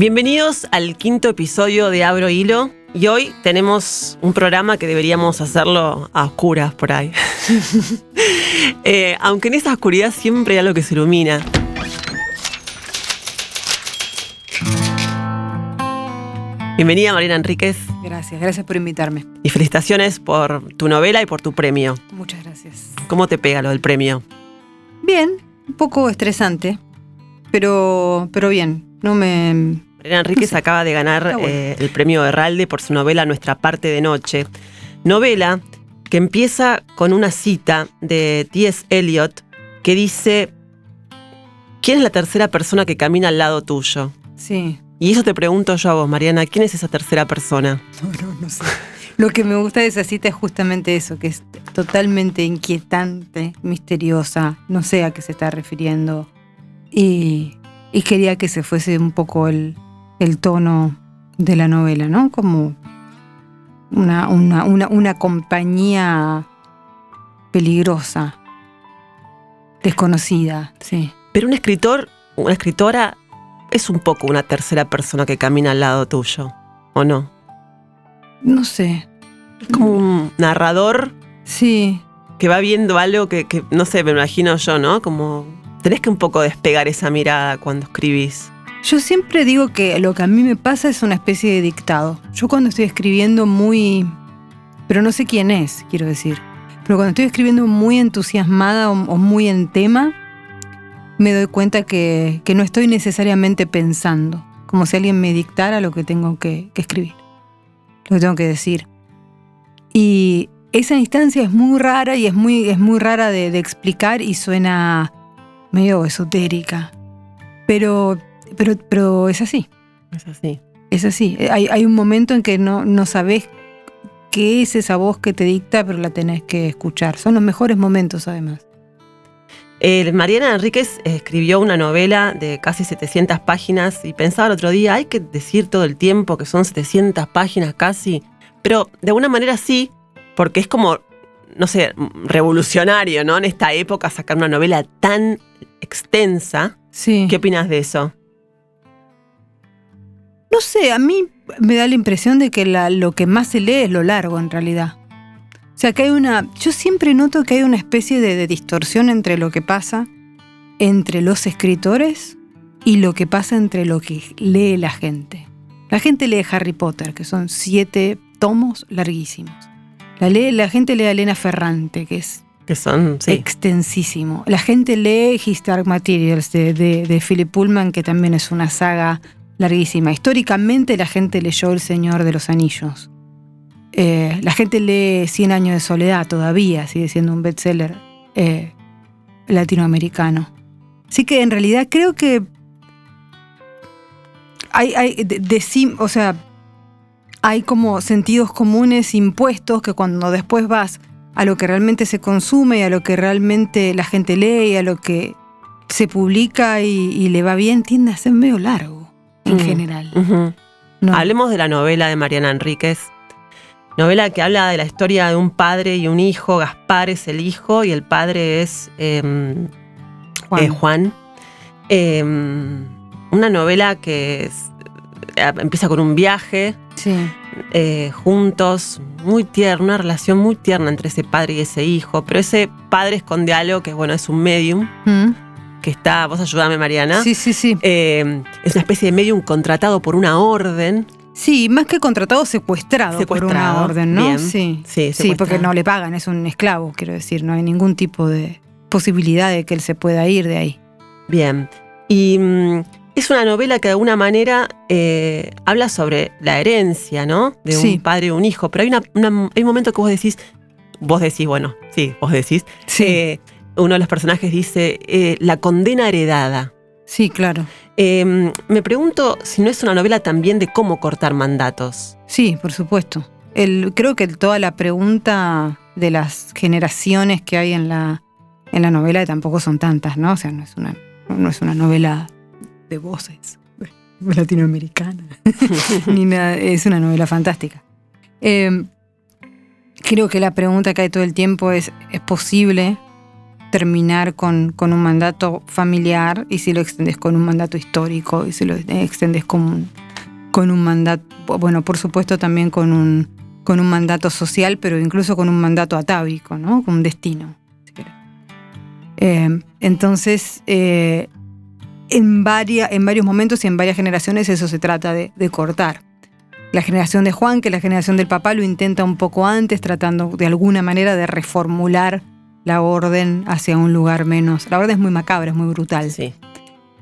Bienvenidos al quinto episodio de Abro Hilo. Y hoy tenemos un programa que deberíamos hacerlo a oscuras por ahí. Eh, aunque en esa oscuridad siempre hay algo que se ilumina. Bienvenida Mariana Enríquez Gracias, gracias por invitarme. y felicitaciones por tu novela y por tu premio. Muchas gracias. ¿Cómo te pega lo del premio? Bien, un poco estresante, pero, pero bien. No me. Mariana Enríquez No sé. acaba de ganar bueno. eh, el premio Herralde por su novela Nuestra parte de noche. Novela que empieza con una cita de T.S. Eliot que dice, ¿quién es la tercera persona que camina al lado tuyo? Sí. Y eso te pregunto yo a vos, Mariana, ¿quién es esa tercera persona? No, no, no sé. Lo que me gusta de esa cita es justamente eso, que es totalmente inquietante, misteriosa. No sé a qué se está refiriendo. Y, y quería que se fuese un poco el, el tono de la novela, ¿no? Como una, una, una, una compañía peligrosa, desconocida, sí. Pero un escritor, una escritora, es un poco una tercera persona que camina al lado tuyo, ¿o no? No sé. Es como un narrador Sí, que va viendo algo que, que, no sé, me imagino yo, ¿no? Como tenés que un poco despegar esa mirada cuando escribís. Yo siempre digo que lo que a mí me pasa es una especie de dictado. Yo cuando estoy escribiendo muy... Pero no sé quién es, quiero decir. Pero cuando estoy escribiendo muy entusiasmada o, muy en tema, me doy cuenta que, que no estoy necesariamente pensando. Como si alguien me dictara lo que tengo que, que escribir. Lo que tengo que decir. Y esa instancia es muy rara y es muy, es muy rara de, de explicar y suena medio esotérica. Pero pero, pero es así, Es así. es así. Hay, hay un momento en que no, no sabes qué es esa voz que te dicta, pero la tenés que escuchar. Son los mejores momentos, además. Eh, Mariana Enríquez escribió una novela de casi 700 páginas y pensaba el otro día, hay que decir todo el tiempo que son 700 páginas casi, pero de alguna manera sí, porque es como, no sé, revolucionario, ¿no? En esta época sacar una novela tan extensa. Sí. ¿Qué opinas de eso? No sé, a mí me da la impresión de que la- lo que más se lee es lo largo, en realidad. O sea, que hay una. Yo siempre noto que hay una especie de, de distorsión entre lo que pasa entre los escritores y lo que pasa entre lo que lee la gente. La gente lee Harry Potter, que son siete tomos larguísimos. La, lee, la gente lee a Elena Ferrante, que es Que son, sí. extensísimo. La gente lee His Dark Materials de, de, de Philip Pullman, que también es una saga larguísima. Históricamente la gente leyó El Señor de los Anillos. Eh, la gente lee Cien Años de Soledad todavía, sigue siendo un bestseller eh, latinoamericano. Así que en realidad creo que hay, hay de- o sea, hay como sentidos comunes impuestos que cuando después vas a lo que realmente se consume y a lo que realmente la gente lee y a lo que se publica y, y le va bien, tiende a ser medio largo en Mm. general. ¿no? Hablemos de la novela de Mariana Enríquez. Novela que habla de la historia de un padre y un hijo. Gaspar es el hijo y el padre es em, Juan. eh, Juan. Em, una novela que es- eh, empieza con un viaje Sí. eh, juntos, muy tierna, una relación muy tierna entre ese padre y ese hijo. Pero ese padre esconde algo que, bueno, es un medium Mm. Que está, vos ayúdame Mariana, Sí, sí, sí. Eh, es una especie de medium contratado por una orden. Sí, más que contratado, secuestrado, por Secuestrado, una orden, ¿no? bien. Sí. Sí, Sí, porque no le pagan, es un esclavo, quiero decir, no hay ningún tipo de posibilidad de que él se pueda ir de ahí. Bien. Y mm, es una novela que de alguna manera eh, habla sobre la herencia, ¿no? De un padre y un hijo. Pero hay, una, una- hay un momento que vos decís, vos decís, bueno, sí, vos decís, Sí, eh, uno de los personajes dice, eh, la condena heredada. sí, claro. Eh, me pregunto si no es una novela también de cómo cortar mandatos. Sí, por supuesto. El, creo que toda la pregunta de las generaciones que hay en la, en la novela, que tampoco son tantas, ¿no? O sea, no es una, no es una novela de voces latinoamericana, ni nada, es una novela fantástica. Eh, creo que la pregunta que hay todo el tiempo es, ¿es posible terminar con, con, un mandato familiar y si lo extendes con un mandato histórico y si lo extendes con, con un mandato, bueno, por supuesto también con un, con un mandato social, pero incluso con un mandato atávico, ¿no? Con un destino. Eh, entonces, eh, en, en varios momentos y en varias generaciones eso se trata de, de, cortar. La generación de Juan, que la generación del papá, lo intenta un poco antes, tratando de alguna manera de reformular la orden hacia un lugar menos. La orden es muy macabra, es muy brutal. Sí.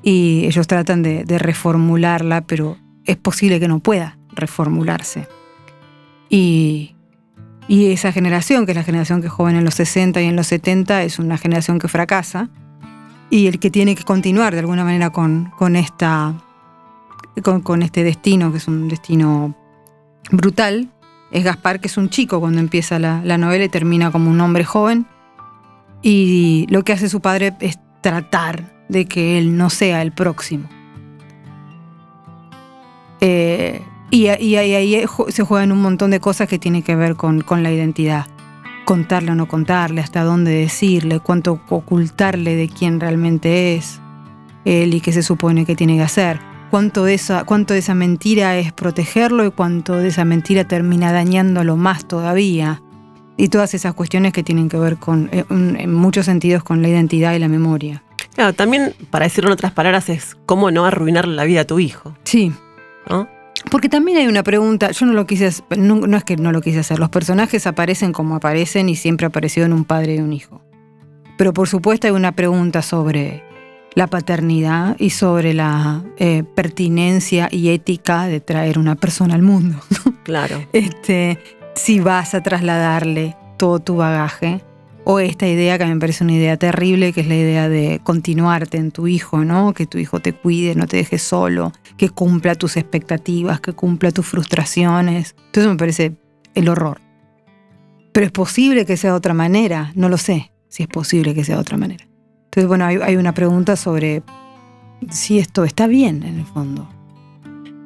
Y ellos tratan de, de reformularla, pero es posible que no pueda reformularse. Y, y, esa generación, que es la generación que es joven en los 60 y en los 70, es una generación que fracasa. Y el que tiene que continuar de alguna manera con, con, esta, con, con este destino, que es un destino brutal, es Gaspar, que es un chico cuando empieza la, la novela y termina como un hombre joven y lo que hace su padre es tratar de que él no sea el próximo. Eh, y, ahí se juegan un montón de cosas que tienen que ver con, con, la identidad. Contarle o no contarle, hasta dónde decirle, cuánto ocultarle de quién realmente es él y qué se supone que tiene que hacer. Cuánto de, esa, cuánto de esa mentira es protegerlo y cuánto de esa mentira termina dañándolo más todavía y todas esas cuestiones que tienen que ver con, eh, en muchos sentidos, con la identidad y la memoria. Claro, también, para decirlo en otras palabras, es cómo no arruinar la vida a tu hijo. Sí. ¿No? Porque también hay una pregunta, yo no lo quise, no, no es que no lo quise hacer, los personajes aparecen como aparecen y siempre apareció en un padre y un hijo. Pero por supuesto hay una pregunta sobre la paternidad y sobre la eh, pertinencia y ética de traer una persona al mundo. Claro. Este, si vas a trasladarle todo tu bagaje o esta idea que me parece una idea terrible, que es la idea de continuarte en tu hijo, ¿no? Que tu hijo te cuide, no te deje solo, que cumpla tus expectativas, que cumpla tus frustraciones. Entonces me parece el horror. Pero es posible que sea de otra manera, no lo sé si es posible que sea de otra manera. Entonces, bueno, hay, hay una pregunta sobre si esto está bien en el fondo.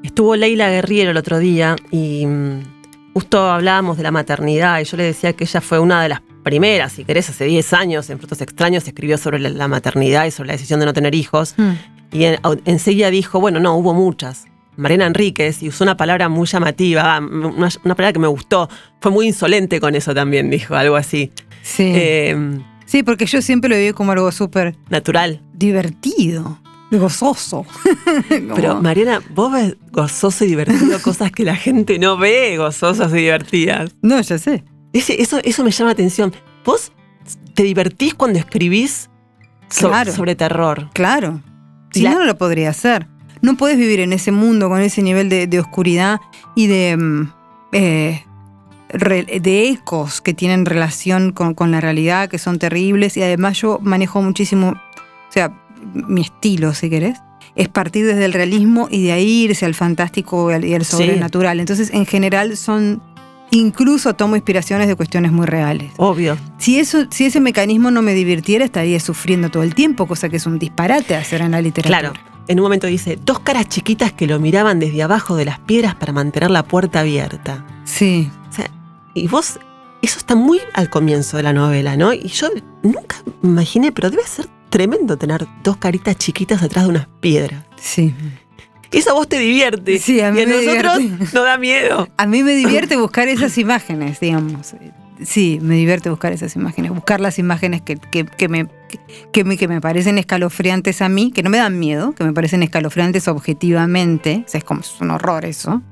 Estuvo Leila Guerriero el otro día y mm, justo hablábamos de la maternidad y yo le decía que ella fue una de las primeras, si querés, hace 10 años, en Frutos Extraños, escribió sobre la, maternidad y sobre la decisión de no tener hijos. Hmm. Y en, enseguida dijo, bueno, no, hubo muchas. Mariana Enríquez, y usó una palabra muy llamativa, una, una, palabra que me gustó. Fue muy insolente con eso también, dijo, algo así. Sí. Eh, sí, porque yo siempre lo vi como algo súper... Natural. Divertido gozoso. Pero Mariana, vos ves gozoso y divertido cosas que la gente no ve gozosas y divertidas. No, ya sé. Ese, eso, eso me llama la atención. ¿Vos te divertís cuando escribís so, Claro. sobre terror? Claro. Si La- no, no lo podría hacer. No podés vivir en ese mundo con ese nivel de, de oscuridad y de, mm, eh, de ecos que tienen relación con, con la realidad, que son terribles. Y además yo manejo muchísimo, o sea, mi estilo, si querés, es partir desde el realismo y de ahí irse al fantástico y al, y al Sí. sobrenatural. Entonces, en general, son... Incluso tomo inspiraciones de cuestiones muy reales. Obvio. Si, eso, si ese mecanismo no me divirtiera, estaría sufriendo todo el tiempo, cosa que es un disparate hacer en la literatura. Claro. En un momento dice, dos caras chiquitas que lo miraban desde abajo de las piedras para mantener la puerta abierta. Sí. O sea, y vos, eso está muy al comienzo de la novela, ¿no? Y yo nunca imaginé, pero debe ser tremendo tener dos caritas chiquitas atrás de unas piedras. Sí. Eso a vos te divierte. Sí, a mí y a me nosotros divierte. nos da miedo. A mí me divierte buscar esas imágenes, digamos. Sí, me divierte buscar esas imágenes. Buscar las imágenes que, que, que me, que, me, que me parecen escalofriantes a mí, que no me dan miedo, que me parecen escalofriantes objetivamente. O sea, es como es un horror eso.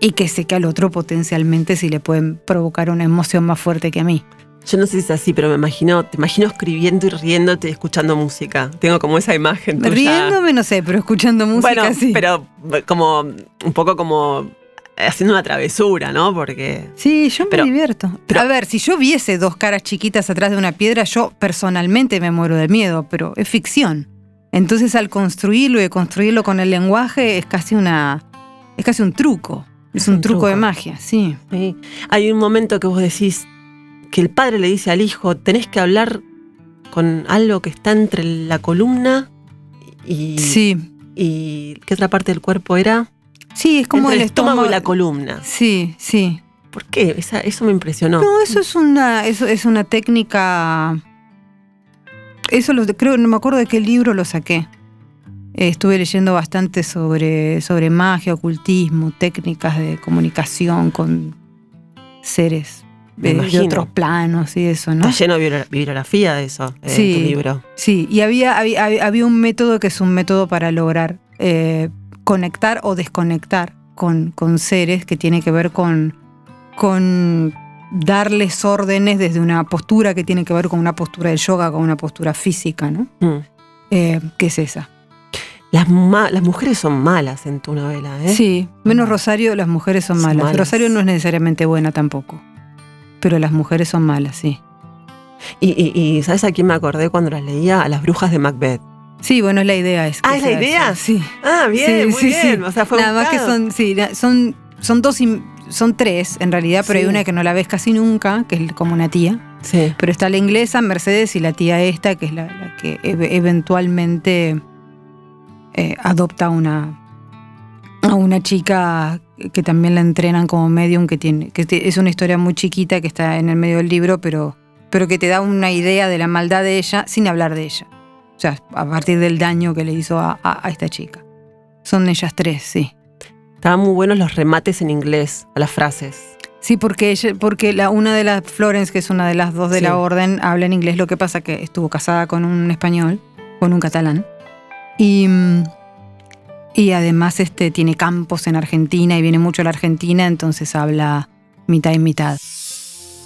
Y que sé que al otro potencialmente sí le pueden provocar una emoción más fuerte que a mí. Yo no sé si es así, pero me imagino, te imagino escribiendo y riéndote y escuchando música. Tengo como esa imagen tuya. Riéndome, no sé, pero escuchando música bueno, sí. pero como un poco como haciendo una travesura, ¿no? Porque Sí, yo me Pero- divierto. pero- a ver, si yo viese dos caras chiquitas atrás de una piedra, yo personalmente me muero de miedo, pero es ficción. Entonces al construirlo y construirlo con el lenguaje es casi una. es casi un truco. Es, Es un, truco, de magia, sí. sí, hay un momento que vos decís que el padre le dice al hijo, tenés que hablar con algo que está entre la columna y, Sí. y ¿qué otra parte del cuerpo era? Sí, es como Entre el el estómago estómago. y la columna. Sí, sí. ¿Por qué? Esa- eso me impresionó. No, eso es una, eso es una técnica eso lo, creo, no me acuerdo de qué libro lo saqué. Eh, estuve leyendo bastante sobre, sobre magia, ocultismo, técnicas de comunicación con seres Eh, de otros planos y eso, ¿no? Está lleno de biblio- bibliografía de eso, en Sí. tu libro. Sí, y había, había, había un método que es un método para lograr eh, conectar o desconectar con, con seres que tiene que ver con, con darles órdenes desde una postura que tiene que ver con una postura del yoga, con una postura física, ¿no? Mm. Eh, ¿Qué es esa? Las, las mujeres son malas en tu novela, ¿eh? Sí, menos Rosario, las mujeres son Son malas. malas. Rosario no es necesariamente buena tampoco, pero las mujeres son malas, sí. Y, y- y ¿sabes a quién me acordé cuando las leía? A las brujas de Macbeth. Sí, bueno, es la idea. Es que Ah, ¿es la idea? eso, Sí. Ah, bien, Sí, muy sí, bien. sí. O sea, fue Nada más que son, sí, son, son dos, son tres en realidad, pero hay una que no la ves casi nunca, que es como una tía. Sí. Pero está la inglesa, Mercedes, y la tía esta, que es la, la que ev- eventualmente eh, adopta una, a una chica que también la entrenan como medium, que tiene, que es una historia muy chiquita que está en el medio del libro, pero, pero que te da una idea de la maldad de ella sin hablar de ella. O sea, a partir del daño que le hizo a, a- a esta chica. Son ellas tres, sí. Estaban muy buenos los remates en inglés a las frases. Sí, porque ella, porque la, una de las Florence, que es una de las dos de Sí. la orden, habla en inglés. Lo que pasa que estuvo casada con un español, con un catalán. Y, mm, y además este, tiene campos en Argentina y viene mucho a la Argentina, entonces habla mitad y mitad.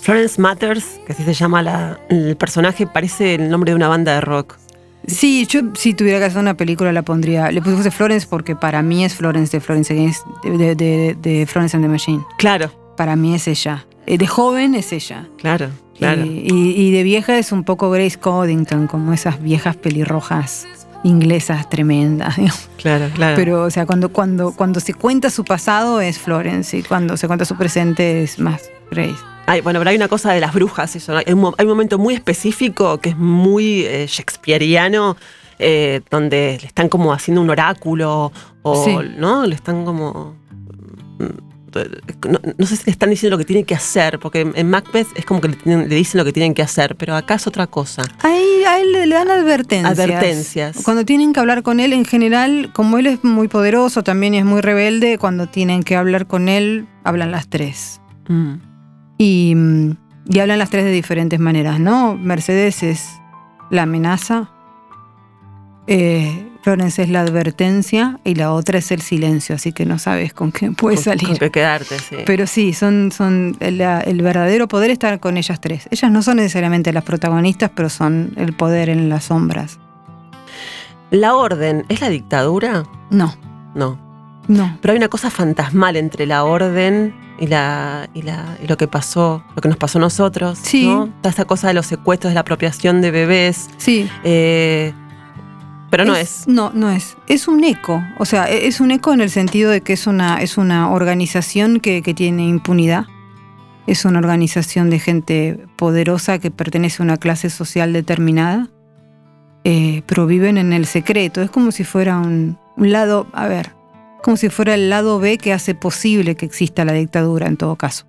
Florence Matters, que así se llama la- el personaje, parece el nombre de una banda de rock. Sí, yo si tuviera que hacer una película la pondría, le puse Florence porque para mí es Florence de Florence Against, de, de- de Florence and the Machine. Claro, Para mí es ella. Eh, De joven es ella. claro, claro. Y, y- y de vieja es un poco Grace Coddington, como esas viejas pelirrojas inglesas tremendas. digamos. Claro, claro. Pero, o sea, cuando, cuando, cuando se cuenta su pasado es Florence y cuando se cuenta su presente es más Grace. Ay, bueno, pero hay una cosa de las brujas, eso, hay, un, hay un momento muy específico que es muy eh, shakespeariano, eh, donde le están como haciendo un oráculo, o, Sí. ¿no? Le están como... No, no sé si le están diciendo lo que tienen que hacer, porque en- Macbeth es como que le, tienen- le dicen lo que tienen que hacer, pero acá es otra cosa. Ahí a él le le dan advertencias. Advertencias. Cuando tienen que hablar con él, en general, como él es muy poderoso también y es muy rebelde, cuando tienen que hablar con él, hablan las tres. Mm. Y, mm, y hablan las tres de diferentes maneras, ¿no? Mercedes es la amenaza, eh, Florence es la advertencia y la otra es el silencio, así que no sabes con qué puede Con- salir. Con que quedarte, sí. Pero sí, son, son la- el verdadero poder está con ellas tres. Ellas no son necesariamente las protagonistas, pero son el poder en las sombras. ¿La orden es la dictadura? No, No. no. Pero hay una cosa fantasmal entre la orden y, la, y, la- y lo que pasó, lo que nos pasó a nosotros. Sí. ¿no? Toda esa cosa de los secuestros, de la apropiación de bebés. Sí. eh, pero no es. No, no es. Es un eco. O sea, e- es un eco en el sentido de que es una, es una organización que, que tiene impunidad. Es una organización de gente poderosa que pertenece a una clase social determinada. eh, pero viven en el secreto. Es como si fuera un, un lado, a ver, como si fuera el lado B que hace posible que exista la dictadura en todo caso.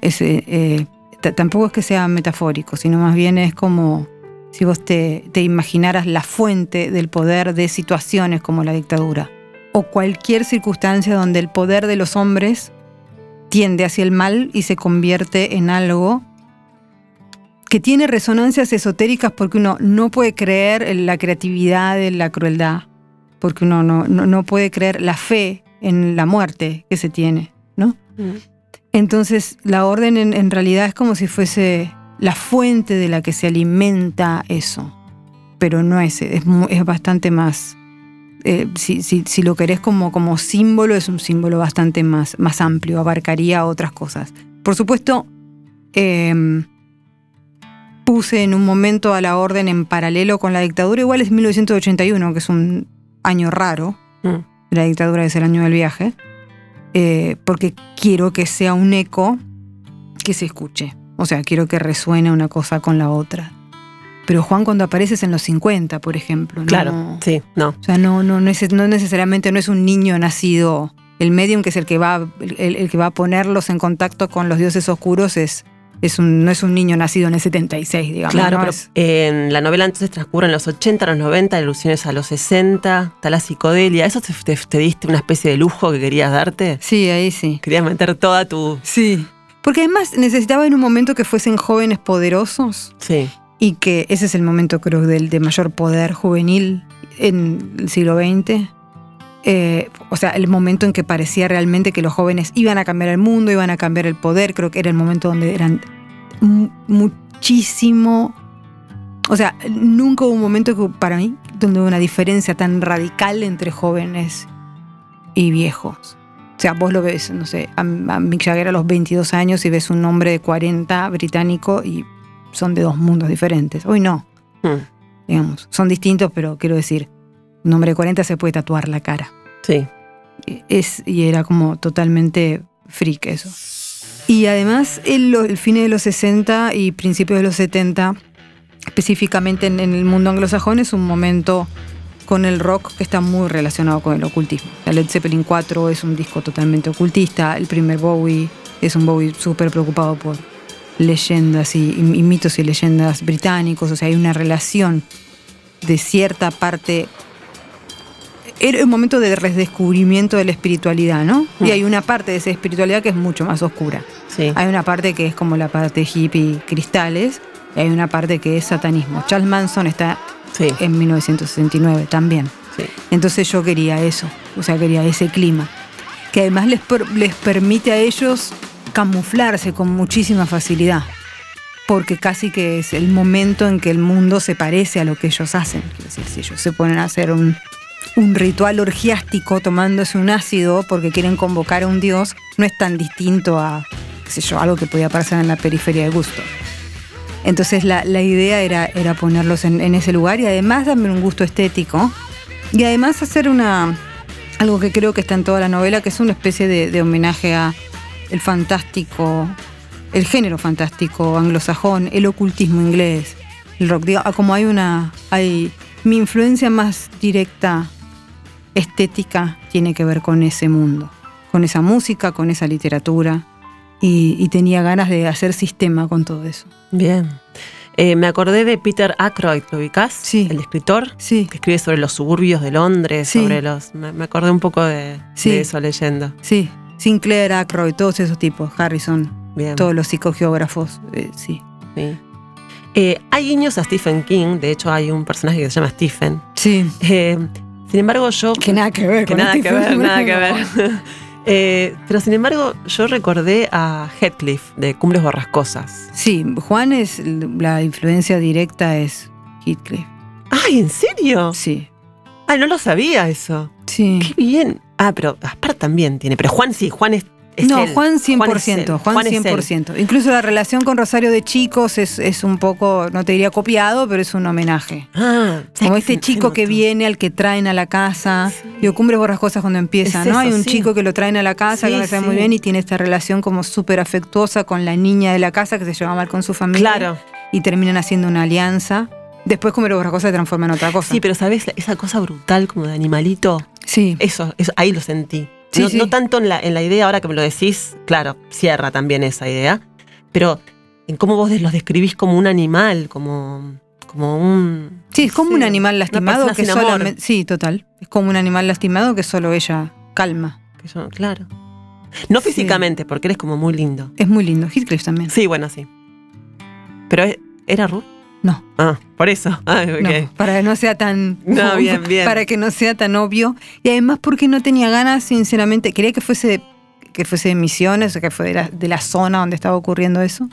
Es, eh, tampoco es que sea metafórico, sino más bien es como si vos te, te imaginaras la fuente del poder de situaciones como la dictadura, o cualquier circunstancia donde el poder de los hombres tiende hacia el mal y se convierte en algo que tiene resonancias esotéricas porque uno no puede creer en la creatividad, en la crueldad, porque uno no, no, no puede creer la fe en la muerte que se tiene, ¿no? Mm. Entonces, la orden en, en realidad es como si fuese la fuente de la que se alimenta eso. Pero no es, es, es bastante más. eh, si, si- si lo querés como, como símbolo, es un símbolo bastante más, más amplio, abarcaría otras cosas. Por supuesto, em, puse en un momento a la orden en paralelo con la dictadura, igual es 1981, que es un año raro, Mm. la dictadura es el año del viaje, eh, porque quiero que sea un eco que se escuche. O sea, quiero que resuene una cosa con la otra. Pero Juan cuando apareces en los 50, por ejemplo, ¿no? Claro, sí, no. O sea, no, no, no, es, no necesariamente no es un niño nacido. El medium que es el que va, el, el que va a ponerlos en contacto con los dioses oscuros es es un, no es un niño nacido en el 76, digamos. Claro, ¿no? pero en la novela entonces transcurre en los 80, los 90, alusiones a los 60, está la psicodelia. ¿Eso te, te- te diste una especie de lujo que querías darte? sí, ahí sí. Querías meter toda tu... Sí. Porque además necesitaba en un momento que fuesen jóvenes poderosos Sí, y que ese es el momento creo del de mayor poder juvenil en el siglo XX. Eh, o sea, el momento en que parecía realmente que los jóvenes iban a cambiar el mundo, iban a cambiar el poder, creo que era el momento donde eran mu- muchísimo... O sea, nunca hubo un momento que, para mí donde hubo una diferencia tan radical entre jóvenes y viejos. O sea, vos lo ves, no sé, a, Mick Jagger a los 22 años y ves un hombre de 40 británico y son de dos mundos diferentes. Hoy no, Mm, digamos. Son distintos, pero quiero decir, un hombre de 40 se puede tatuar la cara. sí. Es, y era como totalmente freak eso. Y además, el, el fin de los 60 y principios de los 70, específicamente en, en el mundo anglosajón, es un momento con el rock que está muy relacionado con el ocultismo. Sea, Led Zeppelin 4 es un disco totalmente ocultista, el primer Bowie es un Bowie súper preocupado por leyendas y, y mitos y leyendas británicos, o sea, hay una relación de cierta parte era un momento de redescubrimiento de la espiritualidad, ¿no? Mm. Y hay una parte de esa espiritualidad que es mucho más oscura. Sí. Hay una parte que es como la parte hippie cristales y hay una parte que es satanismo. Charles Manson está Sí, en 1969 también. sí. Entonces yo quería eso, o sea, quería ese clima. Que además les, per- les permite a ellos camuflarse con muchísima facilidad. Porque casi que es el momento en que el mundo se parece a lo que ellos hacen. Quiero decir, si ellos se ponen a hacer un, un ritual orgiástico tomándose un ácido porque quieren convocar a un dios, no es tan distinto a, qué sé yo, algo que podía pasar en la periferia de gusto. Entonces la, idea era, ponerlos en, ese lugar y además darme un gusto estético y además hacer una algo que creo que está en toda la novela, que es una especie de, homenaje a el fantástico, el género fantástico anglosajón, el ocultismo inglés, el rock. Digo, ah, como hay una, mi influencia más directa estética tiene que ver con ese mundo, con esa música, con esa literatura y, y tenía ganas de hacer sistema con todo eso. Bien. Eh, me acordé de Peter Ackroyd, ¿lo ubicás? Sí. El escritor Sí, que escribe sobre los suburbios de Londres, Sí. sobre los... Me, me acordé un poco de, Sí. de eso leyendo. sí. Sinclair, Ackroyd, todos esos tipos, Harrison, Bien. todos los psicogeógrafos, eh, sí. sí. Eh, hay guiños a Stephen King, de hecho hay un personaje que se llama Stephen. Sí. Sin embargo, yo... Que nada que ver que con nada que ver, nada que ver. Eh, pero sin embargo, yo recordé a Heathcliff de Cumbres Borrascosas. Sí, Juan es la influencia directa es Heathcliff. ¡Ay, en serio! Sí. ¡Ay, no lo sabía eso! Sí. ¡Qué bien! Ah, pero Gaspar también tiene. Pero Juan sí, Juan es. No, él. Juan 100%, Juan es él. Juan, Juan es él. 100%. Incluso la relación con Rosario de chicos es, es un poco, no te diría copiado, pero es un homenaje. Ah, Como ¿sabes este chico que Se viene, al que traen a la casa. Sí. Digo, Cumbres Borrascosas cuando empieza, Es ¿no? eso, Hay un sí. chico que lo traen a la casa, Sí, que me sabe muy bien y tiene esta relación como súper afectuosa con la niña de la casa que se lleva mal con su familia. Claro. Y terminan haciendo una alianza. Después Cumbres Borrascosas se transforma en otra cosa. Sí, pero ¿sabes? Esa cosa brutal como de animalito. Sí. Eso, eso ahí lo sentí. Sí, no, sí. no tanto en la, en la idea, ahora que me lo decís, claro, cierra también esa idea. Pero en cómo vos los describís como un animal, como, como un. Sí, es como un animal lastimado que solamente. Sí, total. Es como un animal lastimado que solo ella calma. que yo- claro. No físicamente, porque eres como muy lindo. Es muy lindo. Heathcliff también. Sí, bueno, sí. Pero ¿e- ¿era Ruth? No. Ah, por eso. Ah. No, para que no sea tan. No, bien, bien. Para que no sea tan obvio. Y además porque no tenía ganas, sinceramente. Quería que fuese, que fuese de Misiones, o que fue de la, de la zona donde estaba ocurriendo eso.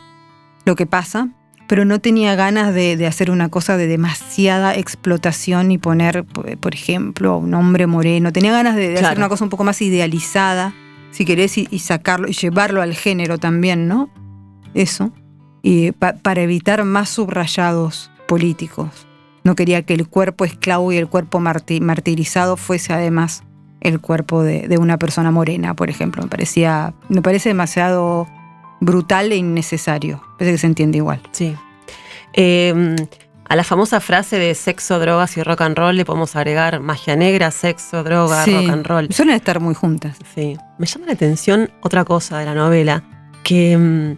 Lo que pasa. Pero no tenía ganas de, de hacer una cosa de demasiada explotación y poner, por ejemplo, a un hombre moreno. Tenía ganas de, de hacer una cosa un poco más idealizada, si querés, y, y sacarlo y llevarlo al género también, ¿no? Eso. Y pa- para evitar más subrayados políticos. No quería que el cuerpo esclavo y el cuerpo marti- martirizado fuese además el cuerpo de, de una persona morena, por ejemplo. Me parecía, me parece demasiado brutal e innecesario. Parece que se entiende igual. Sí. Eh, a la famosa frase de sexo, drogas y rock and roll le podemos agregar magia negra, sexo, droga, Sí. rock and roll. Suelen estar muy juntas. Sí. Me llama la atención otra cosa de la novela, que mm,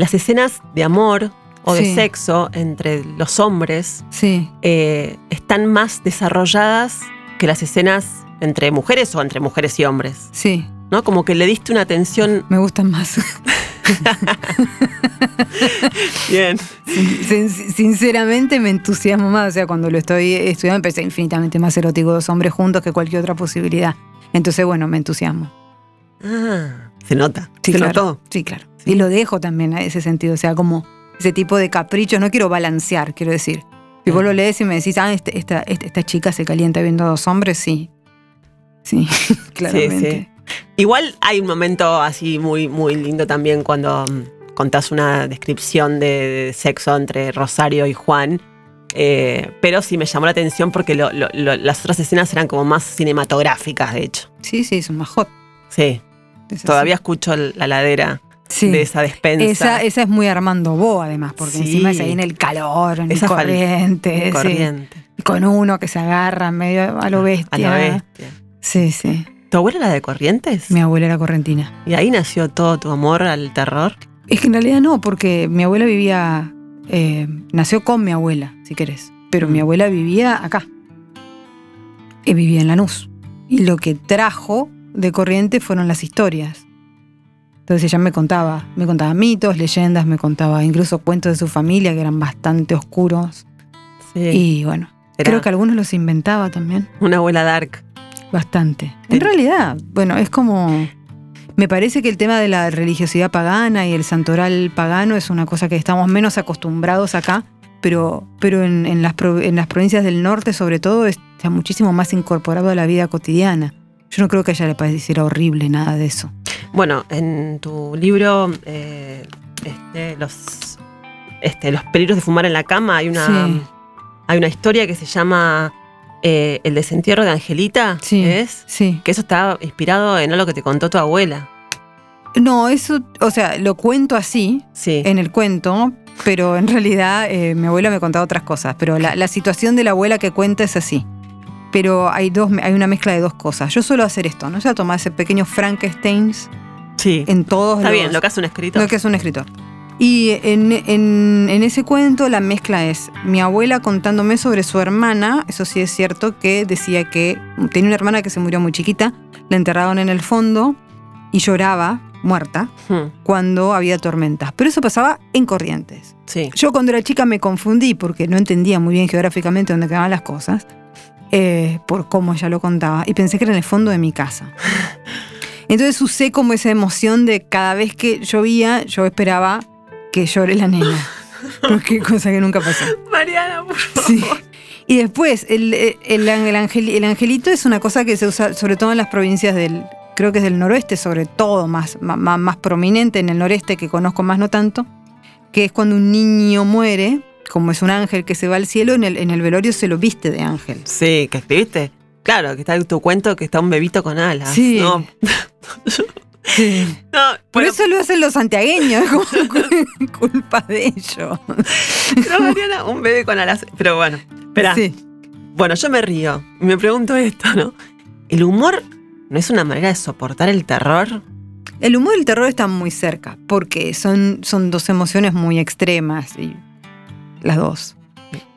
las escenas de amor o de sexo entre los hombres Sí, eh, están más desarrolladas que las escenas entre mujeres o entre mujeres y hombres. sí, ¿No? Como que le diste una atención. me gustan más. Bien. Sin- sinceramente me entusiasmo más. O sea, cuando lo estoy estudiando me parece infinitamente más erótico dos hombres juntos que cualquier otra posibilidad. Entonces, bueno, me entusiasmo. Ah, se nota. Sí, se claro. notó. Sí, claro. Sí. Y lo dejo también a ese sentido. O sea, como ese tipo de caprichos. No quiero balancear, quiero decir. Si vos lo lees y me decís, ah, este- esta, esta, esta chica se calienta viendo a dos hombres, sí. Sí, claramente. Igual hay un momento así muy, muy lindo también cuando mm, contás una descripción de, de sexo entre Rosario y Juan. Eh, pero sí me llamó la atención porque lo- lo- lo- las otras escenas eran como más cinematográficas, de hecho. Sí, sí, es un más hot. Sí, Es así. todavía escucho la ladera Sí. de esa despensa. Esa, esa es muy Armando Bo, además, porque Sí. encima ahí en el calor, en Esa el corriente, con uno que se agarra medio a lo bestia. A la bestia. Sí, sí. ¿Tu abuela era de Corrientes? Mi abuela era correntina. ¿Y ahí nació todo tu amor al terror? Es que en realidad no, porque mi abuela vivía, eh, nació con mi abuela, si querés, pero Mm. mi abuela vivía acá. Y vivía en Lanús. Y lo que trajo de corriente fueron las historias. Entonces ella me contaba, me contaba mitos, leyendas, me contaba incluso cuentos de su familia que eran bastante oscuros. Sí. Y bueno, Era creo que algunos los inventaba también. una abuela dark. Bastante. Sí. En realidad, bueno, es como. Me parece que el tema de la religiosidad pagana y el santoral pagano es una cosa que estamos menos acostumbrados acá, pero, pero en, en las, en las provincias del norte, sobre todo, está muchísimo más incorporado a la vida cotidiana. Yo no creo que a ella le pareciera horrible nada de eso. Bueno, en tu libro, eh, este, los, este, los peligros de fumar en la cama, hay una, Sí. hay una historia que se llama eh, El desentierro de Angelita, Sí. ¿es? Sí. Que eso está inspirado en algo que te contó tu abuela. No, eso, o sea, lo cuento así, Sí. en el cuento, pero en realidad eh, mi abuela me contaba otras cosas. Pero la, la situación de la abuela que cuenta es así. Pero hay, dos, hay una mezcla de dos cosas. Yo suelo hacer esto, ¿no? O sea, tomar ese pequeño Frankensteins sí. en todos Está los... bien, lo que hace un escritor. lo que es un escritor. Y en, en- en ese cuento la mezcla es mi abuela contándome sobre su hermana, eso sí es cierto, que decía que tenía una hermana que se murió muy chiquita, la enterraron en el fondo y lloraba, muerta, Hmm, cuando había tormentas. Pero eso pasaba en Corrientes. Sí. Yo cuando era chica me confundí porque no entendía muy bien geográficamente dónde quedaban las cosas, eh, por cómo ella lo contaba, y pensé que era en el fondo de mi casa. Entonces usé como esa emoción de cada vez que llovía, yo esperaba que llore la nena. Porque cosa que nunca pasó. Mariana, por favor. Sí. Y después, el, el, el angel- el angelito es una cosa que se usa sobre todo en las provincias del, creo que es del noroeste, sobre todo, más, más, más prominente en el noreste, que conozco más no tanto, que es cuando un niño muere, como es un ángel que se va al cielo, en el, en el velorio se lo viste de ángel. Sí, que escribiste. Claro, que está en tu cuento que está un bebito con alas. Sí. No, Sí. no, Por bueno, eso lo hacen los santiagueños, como culpa de ellos. pero Mariana, un bebé con alas. Pero bueno, espera. Sí. Bueno, yo me río y me pregunto esto, ¿no? ¿El humor no es una manera de soportar el terror? El humor y el terror están muy cerca, porque son, son dos emociones muy extremas, y las dos.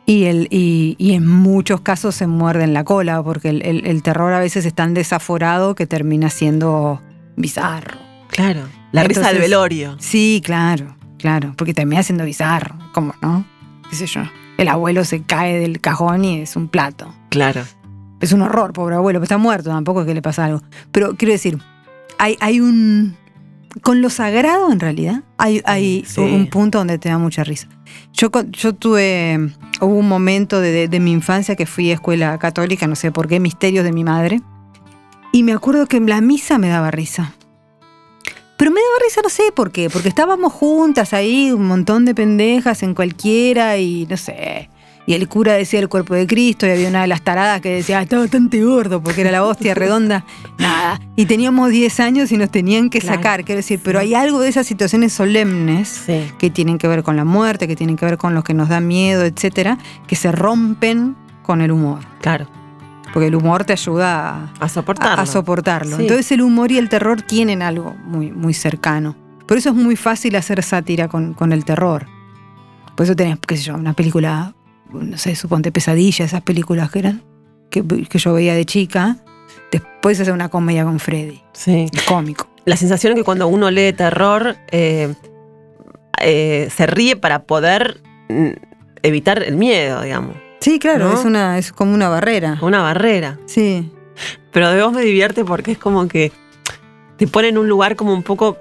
Y, el, y, y en muchos casos se muerden la cola, porque el, el- el terror a veces es tan desaforado que termina siendo bizarro. Claro. La risa del Entonces- velorio. Sí, claro, claro, porque termina siendo bizarro, ¿cómo no? ¿Qué sé yo? El abuelo se cae del cajón y es un plato. Claro. Es un horror, pobre abuelo, pero está muerto, tampoco es que le pasa algo. Pero quiero decir, hay, hay un. Con lo sagrado, en realidad, hay, hay Sí. un punto donde te da mucha risa. Yo, yo tuve. Hubo un momento de, de- de mi infancia que fui a escuela católica, no sé por qué, misterios de mi madre. Y me acuerdo que en la misa me daba risa. Pero me daba risa, no sé por qué, porque estábamos juntas ahí, un montón de pendejas en cualquiera y no sé. Y el cura decía el cuerpo de Cristo y había una de las taradas que decía, "Ah, está bastante gordo porque era la hostia redonda. Nada. Y teníamos 10 años y nos tenían que Claro. sacar, quiero decir, pero hay algo de esas situaciones solemnes Sí. que tienen que ver con la muerte, que tienen que ver con lo que nos da miedo, etcétera, que se rompen con el humor. Claro. Porque el humor te ayuda a, A soportarlo. a- a soportarlo. Sí. Entonces el humor y el terror tienen algo muy, muy cercano. Por eso es muy fácil hacer sátira con, con el terror. Por eso tenés, qué sé yo, una película, no sé, suponte Pesadilla, esas películas que eran, que, que yo veía de chica. Después hacer una comedia con Freddy. Sí. Cómico. La sensación es que cuando uno lee terror, eh, eh, se ríe para poder mm, evitar el miedo, digamos. Sí, claro, ¿No? es, una, es como una barrera. Una barrera. Sí. Pero de vos me divierte porque es como que te pone en un lugar como un poco.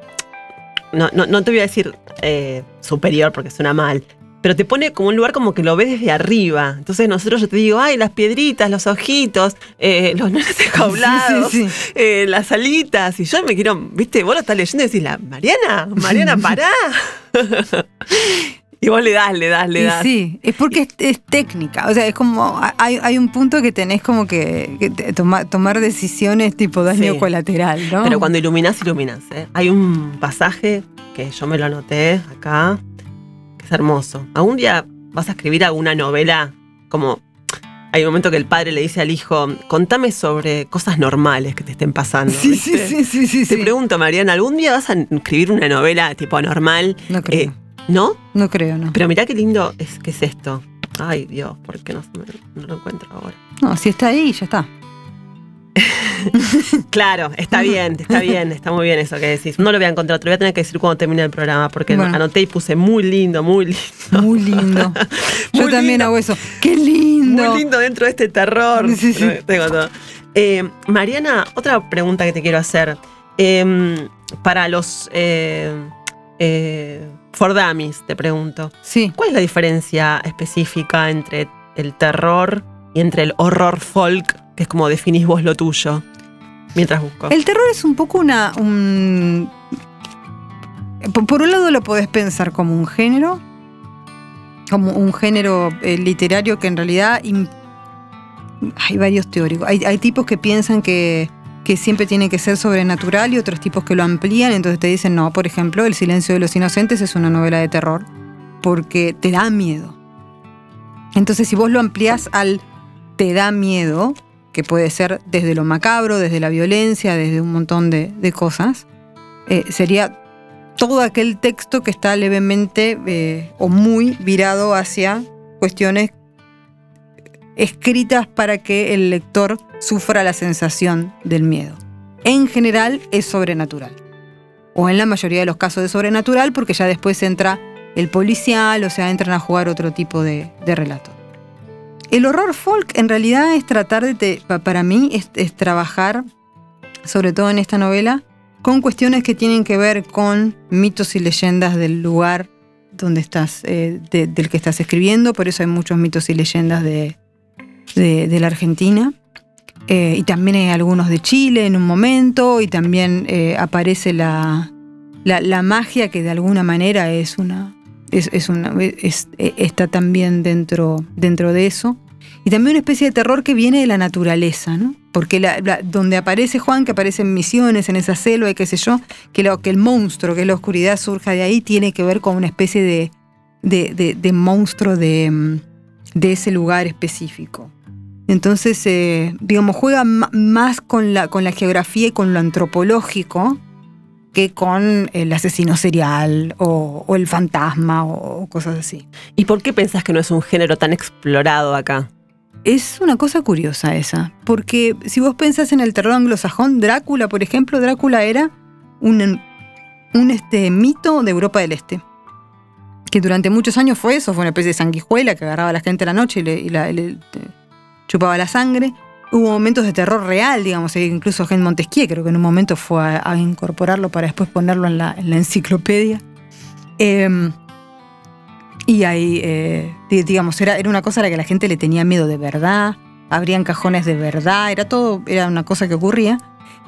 No, no, no te voy a decir eh, superior porque suena mal. Pero te pone como un lugar como que lo ves desde arriba. Entonces nosotros yo te digo, ay, las piedritas, los ojitos, eh, los nenes enjaulados, Sí, sí, sí. eh, las alitas. Y yo me quiero, viste, vos lo estás leyendo y decís, la Mariana, Mariana, pará. y vos le das, le das, le Y das. sí, es porque es, es técnica. O sea, es como. Hay, hay un punto que tenés como que, que toma- tomar decisiones tipo daño colateral, ¿no? Pero cuando iluminas, iluminas. ¿eh? Hay un pasaje que yo me lo anoté acá, hermoso. Algún día vas a escribir alguna novela como... Hay un momento que el padre le dice al hijo, contame sobre cosas normales que te estén pasando. Sí, sí, sí, sí, sí. Te sí. pregunto, Mariana, ¿algún día vas a escribir una novela tipo normal? No creo. Eh, ¿No? no creo, no. Pero mirá qué lindo es que es esto. Ay, Dios, ¿por qué no lo encuentro ahora? No, si está ahí, ya está. Claro, está bien, está bien, está muy bien eso que decís. No lo voy a encontrar, te lo voy a tener que decir cuando termine el programa, porque Bueno. anoté y puse muy lindo, muy lindo. Muy lindo. Yo Muy también lindo. hago eso. ¡Qué lindo! Muy lindo dentro de este terror. Sí, sí. Tengo todo. Eh, Mariana, otra pregunta que te quiero hacer. Eh, para los eh, eh, For Dummies, te pregunto. Sí. ¿Cuál es la diferencia específica entre el terror y entre el horror folk, que es como definís vos lo tuyo? Mientras busco. El terror es un poco una. un- por- un lado lo podés pensar como un género, como un género eh, literario que en realidad hay varios teóricos. Hay, hay tipos que piensan que, que siempre tiene que ser sobrenatural y otros tipos que lo amplían, entonces te dicen, no, por ejemplo, El silencio de los inocentes es una novela de terror porque te da miedo. Entonces si vos lo ampliás al te da miedo, que puede ser desde lo macabro, desde la violencia, desde un montón de, cosas, eh, sería todo aquel texto que está levemente eh, o muy virado hacia cuestiones escritas para que el lector sufra la sensación del miedo. En general es sobrenatural. O en la mayoría de los casos de sobrenatural porque ya después entra el policial, o sea, entran a jugar otro tipo de, de relato. El horror folk en realidad es tratar de, te- pa- para mí, es, trabajar, sobre todo en esta novela, con cuestiones que tienen que ver con mitos y leyendas del lugar donde estás, eh, de- del que estás escribiendo, por eso hay muchos mitos y leyendas de, de- la Argentina. Eh, y también hay algunos de Chile en un momento, y también eh, aparece la, la, magia que de alguna manera es una. Es, es una eh, está también dentro, dentro de eso. Y también una especie de terror que viene de la naturaleza, ¿no? Porque la- donde aparece Juan, que aparece en Misiones, en esa selva y qué sé yo, que, lo, que el monstruo, que la oscuridad, surja de ahí, tiene que ver con una especie de, de, de- monstruo de, mm, de ese lugar específico. Entonces, eh, digamos, juega más con la, con la geografía y con lo antropológico que con el asesino serial o, o el fantasma o, o cosas así. ¿Y por qué pensás que no es un género tan explorado acá? Es una cosa curiosa esa, porque si vos pensás en el terror anglosajón, Drácula, por ejemplo, Drácula era un, un este, mito de Europa del Este, que durante muchos años fue eso, fue una especie de sanguijuela que agarraba a la gente a la noche y le, chupaba la sangre. Hubo momentos de terror real, digamos, e incluso Gen Montesquieu creo que en un momento fue a, incorporarlo para después ponerlo en la, en la enciclopedia. Em, y ahí, eh, di- digamos, era, era una cosa a la que la gente le tenía miedo de verdad, abrían cajones de verdad, era todo, era una cosa que ocurría.